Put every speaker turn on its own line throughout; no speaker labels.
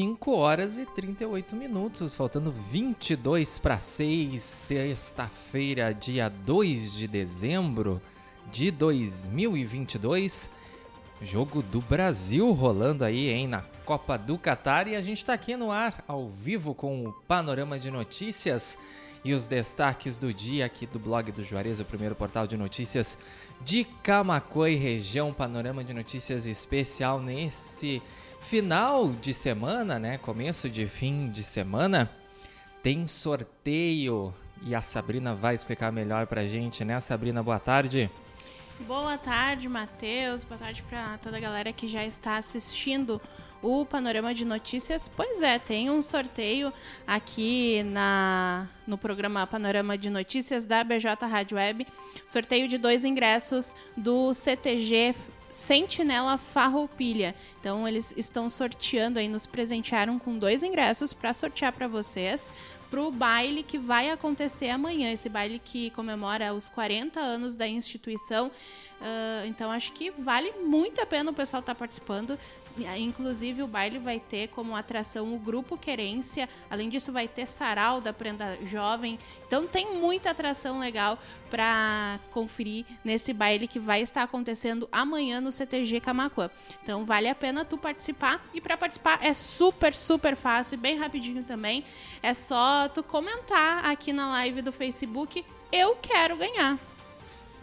5 horas e 38 minutos, faltando 22 para 6, sexta-feira, dia 2 de dezembro de 2022. Jogo do Brasil rolando aí, hein, na Copa do Catar e a gente está aqui no ar, ao vivo, com o panorama de notícias e os destaques do dia aqui do blog do Juarez, o primeiro portal de notícias de Camacuã e região, panorama de notícias especial nesse final de semana, né? Começo de fim de semana, tem sorteio e a Sabrina vai explicar melhor pra gente, né? Sabrina, boa tarde.
Boa tarde, Matheus. Boa tarde para toda a galera que já está assistindo o Panorama de Notícias. Pois é, tem um sorteio aqui na no programa Panorama de Notícias da BJ Rádio Web. Sorteio de dois ingressos do CTG Sentinela Farroupilha. Então eles estão sorteando aí, nos presentearam com dois ingressos para sortear para vocês para o baile que vai acontecer amanhã. Esse baile que comemora os 40 anos da instituição. Uh, então acho que vale muito a pena o pessoal estar tá participando. Inclusive, o baile vai ter como atração o Grupo Querência. Além disso, vai ter sarau da Prenda Jovem. Então, tem muita atração legal para conferir nesse baile que vai estar acontecendo amanhã no CTG Camacuã. Então, vale a pena tu participar. E para participar é super, super fácil e bem rapidinho também. É só tu comentar aqui na live do Facebook: Eu quero ganhar.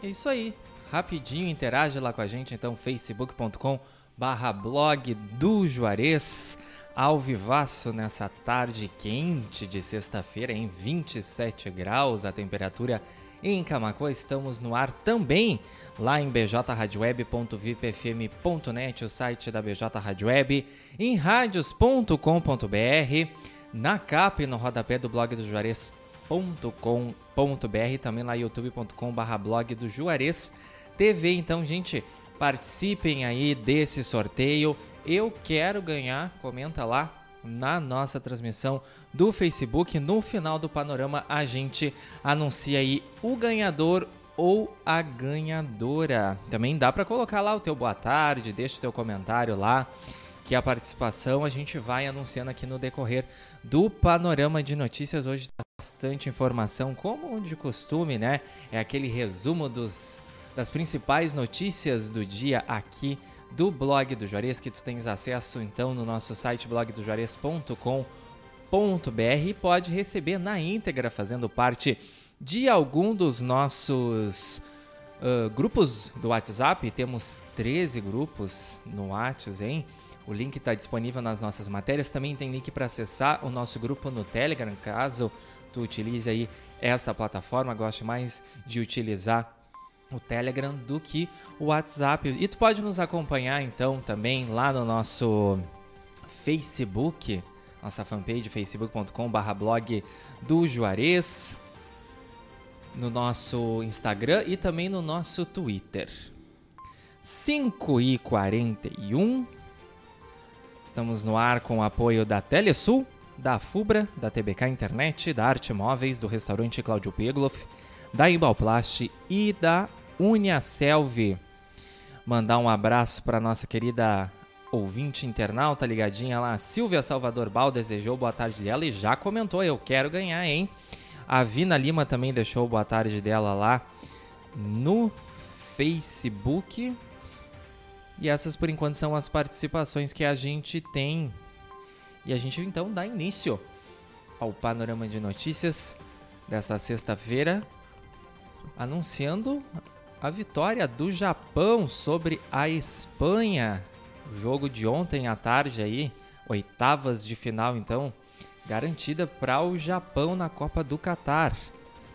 É isso aí. Rapidinho, interage lá com a gente, então, facebook.com.br barra blog do Juarez, ao vivaço nessa tarde quente de sexta-feira, em 27 graus a temperatura em Camacuã. Estamos no ar também lá em bjradioweb.vipfm.net, o site da BJ Rádio Web, em radios.com.br, na capa e no rodapé do blog do Juarez.com.br, também lá youtube.com barra blog do Juarez TV. Então, gente, Participem aí desse sorteio. Eu quero ganhar, comenta lá na nossa transmissão do Facebook. No final do panorama, a gente anuncia aí o ganhador ou a ganhadora. Também dá para colocar lá o teu boa tarde, deixa o teu comentário lá, que a participação a gente vai anunciando aqui no decorrer do panorama de notícias. Hoje tá bastante informação, como de costume, né? É aquele resumo dos das principais notícias do dia aqui do blog do Juarez, que tu tens acesso então no nosso site blogdojuarez.com.br e pode receber na íntegra, fazendo parte de algum dos nossos uh, grupos do WhatsApp. Temos 13 grupos no WhatsApp, hein? O link está disponível nas nossas matérias. Também tem link para acessar o nosso grupo no Telegram, caso tu utilize aí essa plataforma, goste mais de utilizar o Telegram do que o WhatsApp. E tu pode nos acompanhar então também lá no nosso Facebook, nossa fanpage facebook.com/blog do Juarez, no nosso Instagram e também no nosso Twitter. 5 e 41 Estamos no ar com o apoio da Telesul, da Fubra, da TBK Internet, da Arte Móveis, do restaurante Cláudio Pegloff, da Imbalplast e da Uniaselv. Mandar um abraço para nossa querida ouvinte internauta ligadinha lá, Silvia Salvador Bal, desejou boa tarde dela e já comentou, eu quero ganhar, hein? A Vina Lima também deixou boa tarde dela lá no Facebook. E essas por enquanto são as participações que a gente tem. E a gente então dá início ao panorama de notícias dessa sexta-feira, anunciando a vitória do Japão sobre a Espanha. O jogo de ontem à tarde aí, oitavas de final então, garantida para o Japão na Copa do Catar.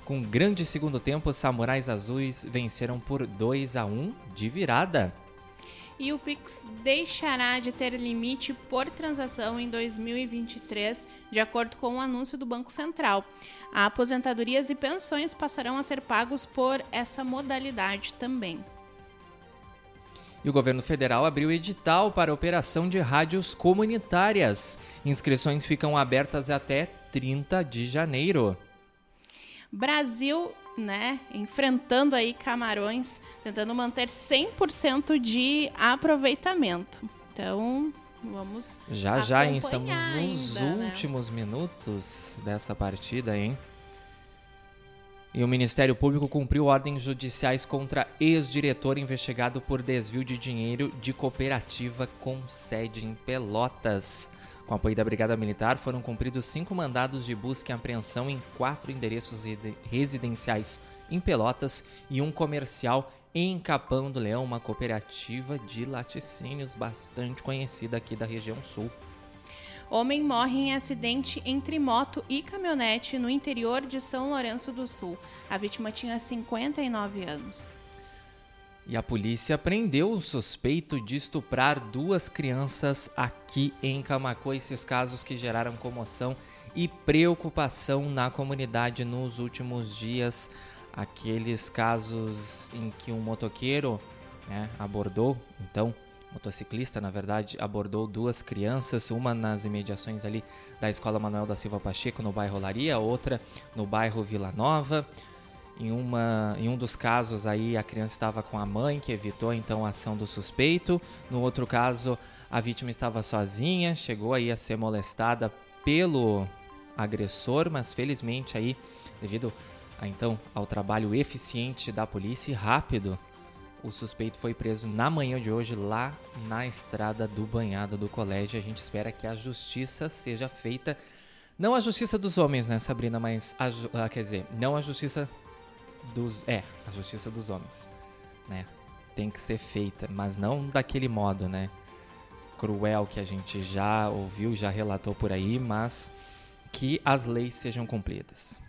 Com grande segundo tempo, os Samurais Azuis venceram por 2 a 1 de virada
e o Pix deixará de ter limite por transação em 2023, de acordo com o anúncio do Banco Central. Aposentadorias e pensões passarão a ser pagos por essa modalidade também.
E o governo federal abriu edital para operação de rádios comunitárias. Inscrições ficam abertas até 30 de janeiro.
Brasil né, enfrentando aí Camarões, tentando manter 100% de aproveitamento. Então, Vamos
Já já
acompanhar
estamos nos
ainda, né?
últimos minutos dessa partida, hein? E o Ministério Público cumpriu ordens judiciais contra ex-diretor investigado por desvio de dinheiro de cooperativa com sede em Pelotas. Com apoio da Brigada Militar, foram cumpridos cinco mandados de busca e apreensão em quatro endereços residenciais em Pelotas e um comercial em Capão do Leão, uma cooperativa de laticínios bastante conhecida aqui da região sul.
Homem morre em acidente entre moto e caminhonete no interior de São Lourenço do Sul. A vítima tinha 59 anos.
E a polícia prendeu o suspeito de estuprar duas crianças aqui em Camacuã. Esses casos que geraram comoção e preocupação na comunidade nos últimos dias. Aqueles casos em que um motoqueiro né, abordou, então, motociclista, na verdade, abordou duas crianças, uma nas imediações ali da Escola Manuel da Silva Pacheco, no bairro Laria, outra no bairro Vila Nova. Em, uma, em um dos casos aí a criança estava com a mãe, que evitou então a ação do suspeito. No outro caso, a vítima estava sozinha, chegou aí a ser molestada pelo agressor, mas felizmente aí, devido a, então ao trabalho eficiente da polícia e rápido, o suspeito foi preso na manhã de hoje lá na estrada do banhado do colégio. A gente espera que a justiça seja feita, não a justiça dos homens, né, Sabrina, mas a, ah, quer dizer, não a justiça dos, é, a justiça dos homens, né? Tem que ser feita, mas não daquele modo, né? Cruel que a gente já ouviu, já relatou por aí, mas que as leis sejam cumpridas.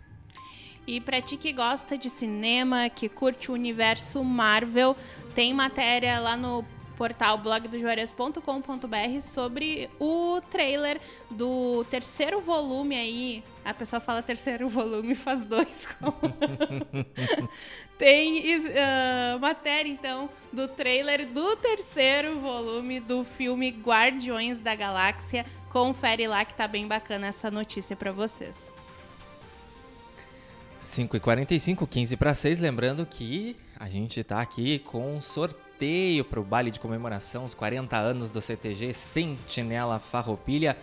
E pra ti que gosta de cinema, que curte o universo Marvel, tem matéria lá no portal blogdojuarez.com.br sobre o trailer do terceiro volume aí. A pessoa fala terceiro volume, faz dois. tem ah, matéria, então, do trailer do terceiro volume do filme Guardiões da Galáxia. Confere lá que tá bem bacana essa notícia pra vocês.
5h45, 15 para 6. Lembrando que a gente tá aqui com um sorteio para o baile de comemoração, os 40 anos do CTG Sentinela Farroupilha.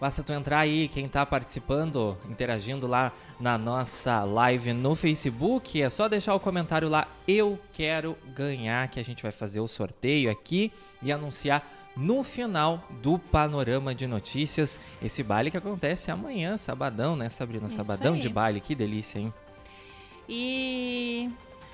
Basta tu entrar aí, quem tá participando, interagindo lá na nossa live no Facebook, é só deixar o comentário lá, eu quero ganhar, que a gente vai fazer o sorteio aqui e anunciar no final do Panorama de Notícias. Esse baile que acontece amanhã, sabadão, né, Sabrina? Sabadão de baile, que delícia, hein?
E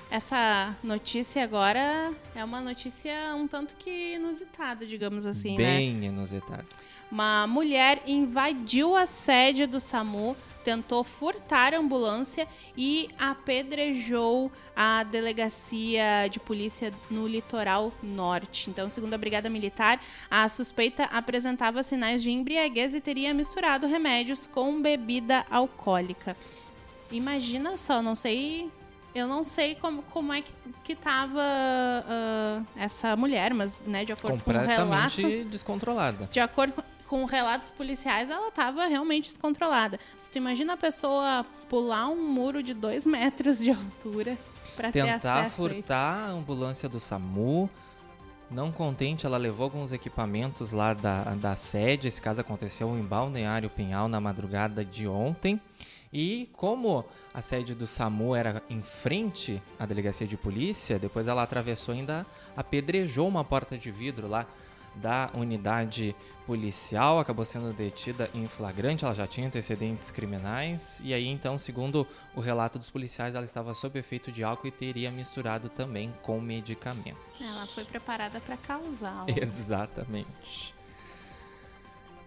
essa notícia agora é uma notícia um tanto que inusitada, digamos assim, né?
Bem inusitado.
Uma mulher invadiu a sede do SAMU, tentou furtar a ambulância e apedrejou a delegacia de polícia no litoral norte. Então, segundo a Brigada Militar, a suspeita apresentava sinais de embriaguez e teria misturado remédios com bebida alcoólica. Imagina só, não sei. Eu não sei como, como é que, que tava ah, essa mulher, mas, né, de acordo com o relato.
Completamente descontrolada.
De acordo com relatos policiais, ela estava realmente descontrolada. Mas tu imagina a pessoa pular um muro de dois metros de altura para ter
Tentar furtar a ambulância do SAMU. Não contente, ela levou alguns equipamentos lá da, da sede. Esse caso aconteceu em Balneário Pinhal na madrugada de ontem. E como a sede do SAMU era em frente à delegacia de polícia, depois ela atravessou e ainda apedrejou uma porta de vidro lá da unidade policial, acabou sendo detida em flagrante, ela já tinha antecedentes criminais, e aí então, segundo o relato dos policiais, ela estava sob efeito de álcool e teria misturado também com medicamento.
Ela foi preparada para causar.
Exatamente.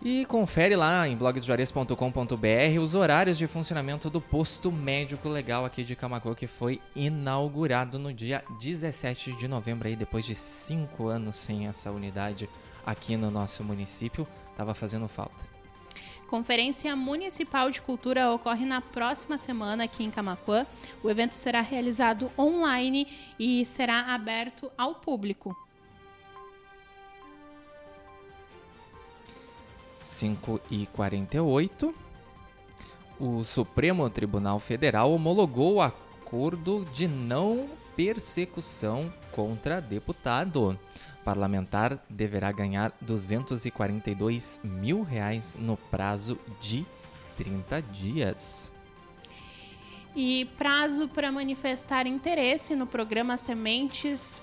E confere lá em blogdojuarez.com.br os horários de funcionamento do posto médico legal aqui de Camacuã, que foi inaugurado no dia 17 de novembro, aí, depois de cinco anos sem essa unidade aqui no nosso município. Tava fazendo falta.
Conferência Municipal de Cultura ocorre na próxima semana aqui em Camacuã. O evento será realizado online e será aberto ao público.
5 e 48, o Supremo Tribunal Federal homologou o acordo de não persecução contra deputado. O parlamentar deverá ganhar 242 mil reais no prazo de 30 dias.
E prazo para manifestar interesse no programa Sementes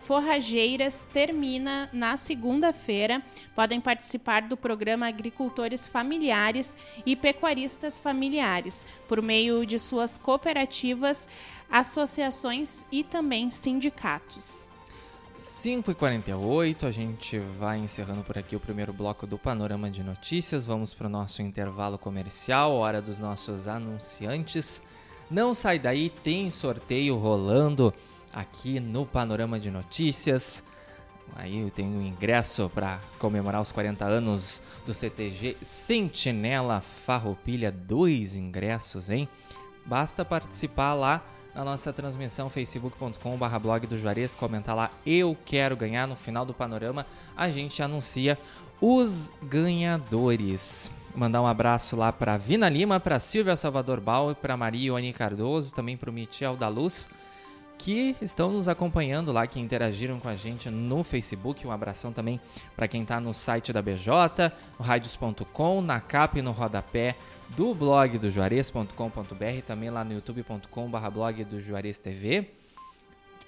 Forrageiras termina na segunda-feira. Podem participar do programa Agricultores Familiares e Pecuaristas Familiares por meio de suas cooperativas, associações e também sindicatos.
5h48, a gente vai encerrando por aqui o primeiro bloco do Panorama de Notícias. Vamos para o nosso intervalo comercial, hora dos nossos anunciantes. Não sai daí, tem sorteio rolando aqui no Panorama de Notícias. Aí tem um ingresso para comemorar os 40 anos do CTG Sentinela Farroupilha, dois ingressos, hein? Basta participar lá na nossa transmissão facebook.com.br blog do Juarez, comentar lá eu quero ganhar no final do panorama, a gente anuncia os ganhadores. Mandar um abraço lá para Vina Lima, para Silvia Salvador Bauer, para Maria Ione Cardoso, também para o Michel da Luz, que estão nos acompanhando lá, que interagiram com a gente no Facebook. Um abração também para quem está no site da BJ, no radios.com, na capa e no rodapé do blog do Juarez.com.br, também lá no youtube.com.br blog do Juarez TV.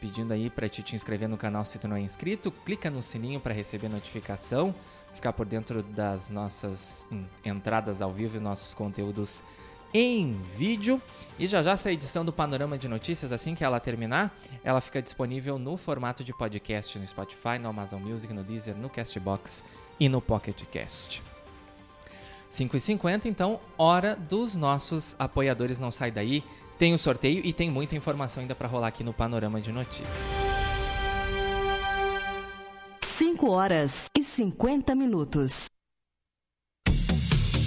Pedindo aí para te, te inscrever no canal se tu não é inscrito, clica no sininho para receber notificação ficar por dentro das nossas entradas ao vivo e nossos conteúdos em vídeo. E já já essa edição do Panorama de Notícias, assim que ela terminar, ela fica disponível no formato de podcast no Spotify, no Amazon Music, no Deezer, no Castbox e no Pocket Cast. 5h50, então, hora dos nossos apoiadores. Não sai daí. Tem o sorteio e tem muita informação ainda para rolar aqui no Panorama de Notícias.
5 horas e 50 minutos.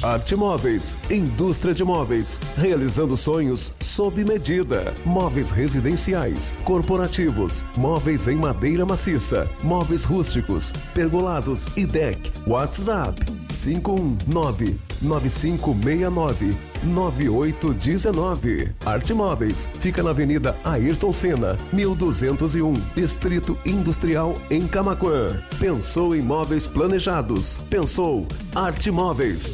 Arte Móveis, indústria de móveis, realizando sonhos sob medida. Móveis residenciais, corporativos, móveis em madeira maciça, móveis rústicos, pergolados e deck. WhatsApp 519 9569 9819. Arte Móveis fica na Avenida Ayrton Senna, 1201, Distrito Industrial em Camaquã. Pensou em móveis planejados? Pensou Arte Móveis,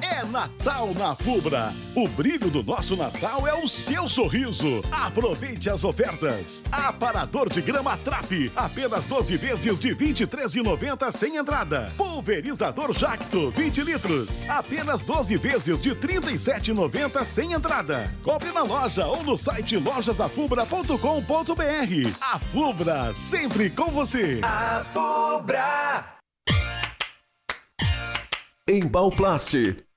É Natal na Fubra. O brilho do nosso Natal é o seu sorriso. Aproveite as ofertas. Aparador de grama Trap, apenas 12 vezes de R$ 23,90 sem entrada. Pulverizador Jacto, 20 litros, apenas 12 vezes de R$ 37,90 sem entrada. Compre na loja ou no site lojasafubra.com.br. A Fubra, sempre com você.
A Fubra!
Embalplast,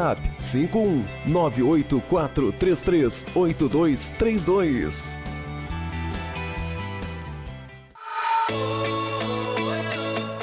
WhatsApp 51 98433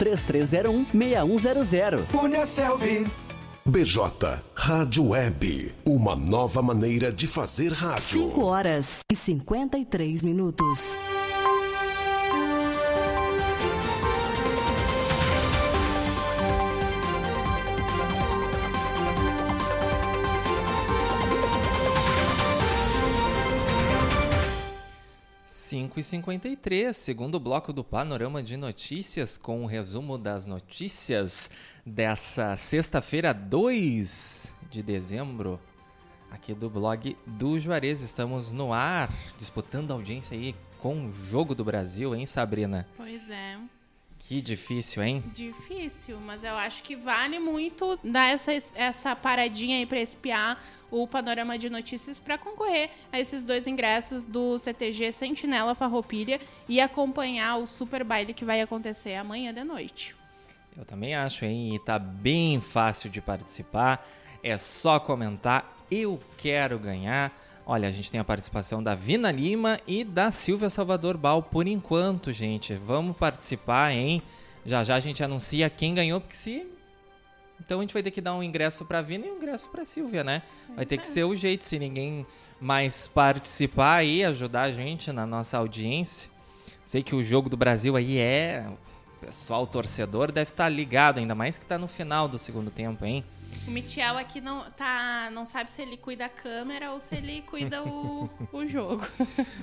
3301 6100.
Punha Selvi.
BJ Rádio Web, uma nova maneira de fazer rádio.
5 horas e 53 minutos.
Cinco e cinquenta e três, segundo bloco do Panorama de Notícias, com o resumo das notícias dessa sexta-feira, 2 de dezembro, aqui do blog do Juarez. Estamos no ar, disputando audiência aí com o Jogo do Brasil, hein, Sabrina?
Pois é.
Que difícil, hein?
Difícil, mas eu acho que vale muito dar essa, essa paradinha aí para espiar o panorama de notícias para concorrer a esses dois ingressos do CTG Sentinela Farroupilha e acompanhar o super baile que vai acontecer amanhã de noite.
Eu também acho, hein? E tá bem fácil de participar. É só comentar. Eu quero ganhar. Olha, a gente tem a participação da Vina Lima e da Silvia Salvador Bal por enquanto, gente. Vamos participar, hein? Já já a gente anuncia quem ganhou, porque se. Então a gente vai ter que dar um ingresso pra Vina e um ingresso pra Silvia, né? Vai ter que ser o jeito, se ninguém mais participar aí, ajudar a gente na nossa audiência. Sei que o jogo do Brasil aí é. O pessoal torcedor deve estar ligado, ainda mais que tá no final do segundo tempo, hein?
O Michel aqui não, tá, não sabe se ele cuida a câmera ou se ele cuida o, o jogo.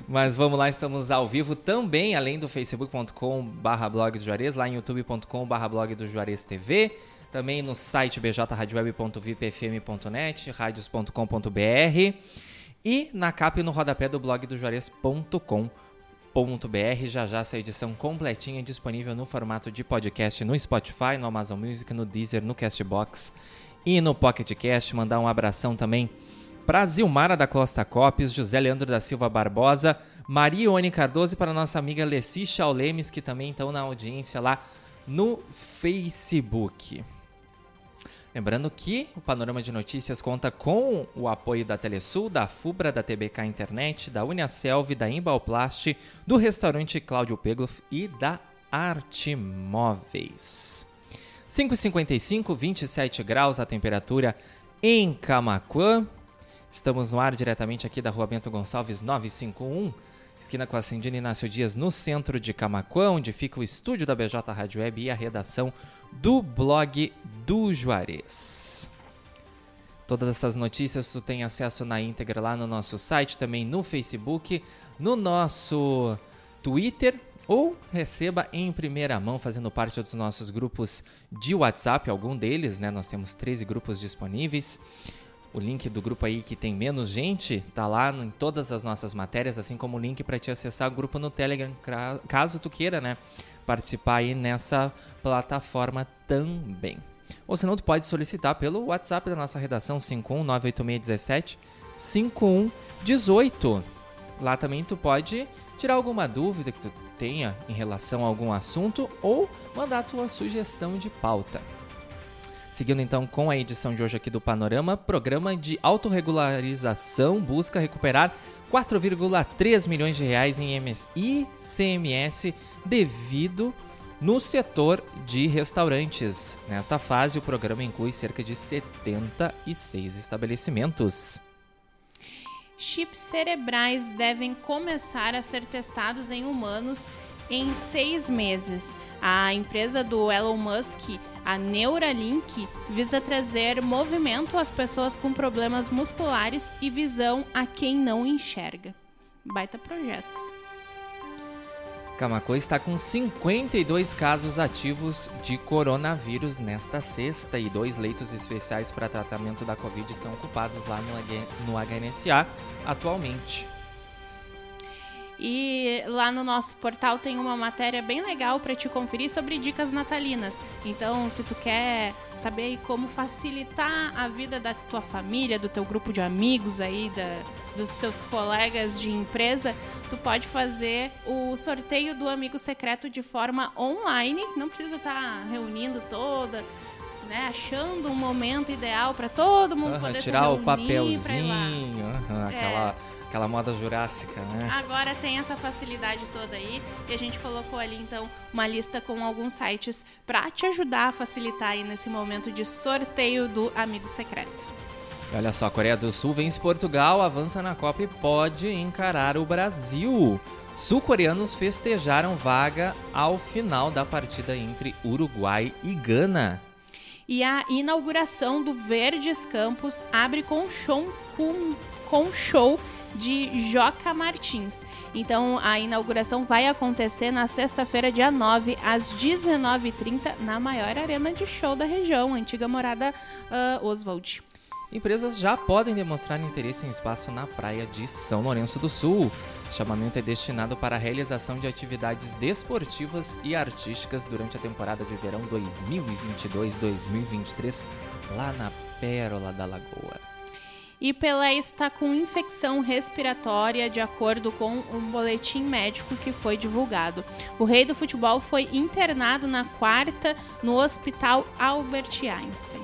Mas vamos lá, estamos ao vivo também, além do facebook.com barra blog do Juarez, lá em youtube.com barra blog do Juarez TV, também no site bjradioweb.vipfm.net, radios.com.br e na capa e no rodapé do blog do Juarez.com.br. Já já essa edição completinha disponível no formato de podcast no Spotify, no Amazon Music, no Deezer, no Castbox e no Pocket Cast. Mandar um abração também para Zilmara da Costa Copes, José Leandro da Silva Barbosa, Maria Oni Cardoso e para nossa amiga Leci Chaulemes, que também estão na audiência lá no Facebook. Lembrando que o Panorama de Notícias conta com o apoio da Telesul, da FUBRA, da TBK Internet, da Uniaselv, da Embalplast, do restaurante Cláudio Pegloff e da Arte Móveis. 5h55, 27 graus a temperatura em Camacuã. Estamos no ar diretamente aqui da Rua Bento Gonçalves 951, esquina com a Cindina Inácio Dias, no centro de Camacuã, onde fica o estúdio da BJ Rádio Web e a redação do blog do Juarez. Todas essas notícias tu tem acesso na íntegra lá no nosso site, também no Facebook, no nosso Twitter ou receba em primeira mão fazendo parte dos nossos grupos de WhatsApp, algum deles, né? Nós temos 13 grupos disponíveis. O link do grupo aí que tem menos gente tá lá em todas as nossas matérias, assim como o link para te acessar o grupo no Telegram, caso tu queira, né, participar aí nessa plataforma também. Ou senão tu pode solicitar pelo WhatsApp da nossa redação 5198617 5118. Lá também tu pode tirar alguma dúvida que tu tenha em relação a algum assunto ou mandar a tua sugestão de pauta. Seguindo então com a edição de hoje aqui do Panorama, programa de autorregularização busca recuperar 4,3 milhões de reais em ICMS devido no setor de restaurantes. Nesta fase, o programa inclui cerca de 76 estabelecimentos.
Chips cerebrais devem começar a ser testados em humanos em seis meses. A empresa do Elon Musk, a Neuralink, visa trazer movimento às pessoas com problemas musculares e visão a quem não enxerga. Baita projeto.
Camacuã está com 52 casos ativos de coronavírus nesta sexta e dois leitos especiais para tratamento da Covid estão ocupados lá no, no HNSA atualmente.
E lá no nosso portal tem uma matéria bem legal para te conferir sobre dicas natalinas. Então, se tu quer saber como facilitar a vida da tua família, do teu grupo de amigos aí, da, dos teus colegas de empresa, tu pode fazer o sorteio do amigo secreto de forma online. Não precisa estar tá reunindo toda né, achando um momento ideal para todo mundo
uhum,
poder
tirar
se
o papelzinho, uhum, aquela é. Aquela moda jurássica, né?
Agora tem essa facilidade toda aí e a gente colocou ali então uma lista com alguns sites para te ajudar a facilitar aí nesse momento de sorteio do amigo secreto.
Olha só, a Coreia do Sul vence Portugal, avança na Copa e pode encarar o Brasil. Sul-coreanos festejaram vaga ao final da partida entre Uruguai e Gana.
E a inauguração do Verdes Campos abre com show, com, com show de Joca Martins. Então a inauguração vai acontecer na sexta-feira, dia 9, às 19h30, na maior arena de show da região, antiga morada uh, Oswald.
Empresas já podem demonstrar interesse em espaço na praia de São Lourenço do Sul. O chamamento é destinado para a realização de atividades desportivas e artísticas durante a temporada de verão 2022-2023, lá na Pérola da Lagoa.
E Pelé está com infecção respiratória, de acordo com um boletim médico que foi divulgado. O rei do futebol foi internado na quarta no Hospital Albert Einstein.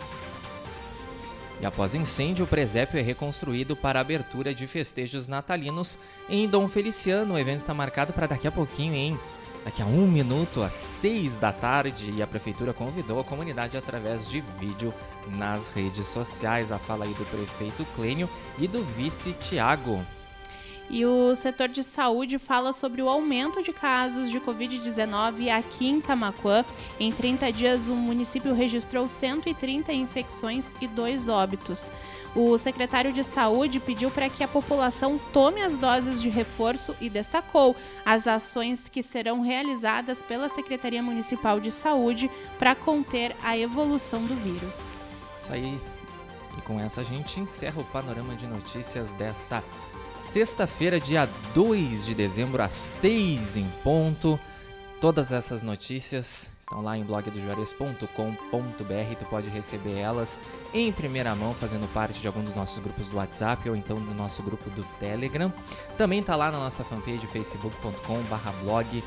E após incêndio, o presépio é reconstruído para a abertura de festejos natalinos em Dom Feliciano. O evento está marcado para daqui a pouquinho, hein? Daqui a um minuto, às seis da tarde, e a prefeitura convidou a comunidade através de vídeo nas redes sociais. A fala aí do prefeito Clênio e do vice Tiago.
E o setor de saúde fala sobre o aumento de casos de Covid-19 aqui em Camacuã. Em 30 dias, o município registrou 130 infecções e dois óbitos. O secretário de Saúde pediu para que a população tome as doses de reforço e destacou as ações que serão realizadas pela Secretaria Municipal de Saúde para conter a evolução do vírus.
Isso aí. E com essa a gente encerra o panorama de notícias dessa Sexta-feira, dia 2 de dezembro, às 6 em ponto. Todas essas notícias estão lá em blogdojuarez.com.br. Tu pode receber elas em primeira mão, fazendo parte de algum dos nossos grupos do WhatsApp ou então do nosso grupo do Telegram. Também está lá na nossa fanpage facebook.com/blog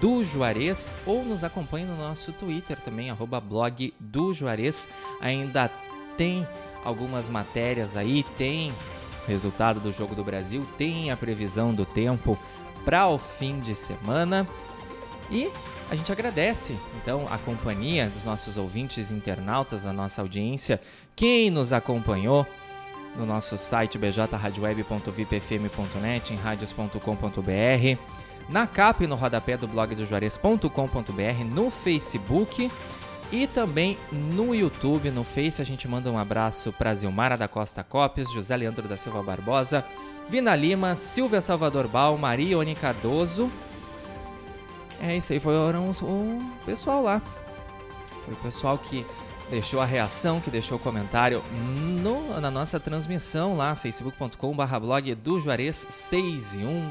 do Juarez ou nos acompanhe no nosso Twitter também, arroba blog do Juarez. Ainda tem algumas matérias aí, tem resultado do Jogo do Brasil, tem a previsão do tempo para o fim de semana. E a gente agradece, então, a companhia dos nossos ouvintes internautas, da nossa audiência, quem nos acompanhou no nosso site bjradioweb.vipfm.net, em radios.com.br, na capa e no rodapé do blog do Juarez.com.br, no Facebook e também no YouTube, no Face, a gente manda um abraço para Zilmara da Costa Cópios, José Leandro da Silva Barbosa, Vina Lima, Silvia Salvador Bal, Maria Oni Cardoso. É isso aí, foram o pessoal lá. Foi o pessoal que deixou a reação, que deixou o comentário no, na nossa transmissão lá, facebook.com/blog do Juarez 6 e 1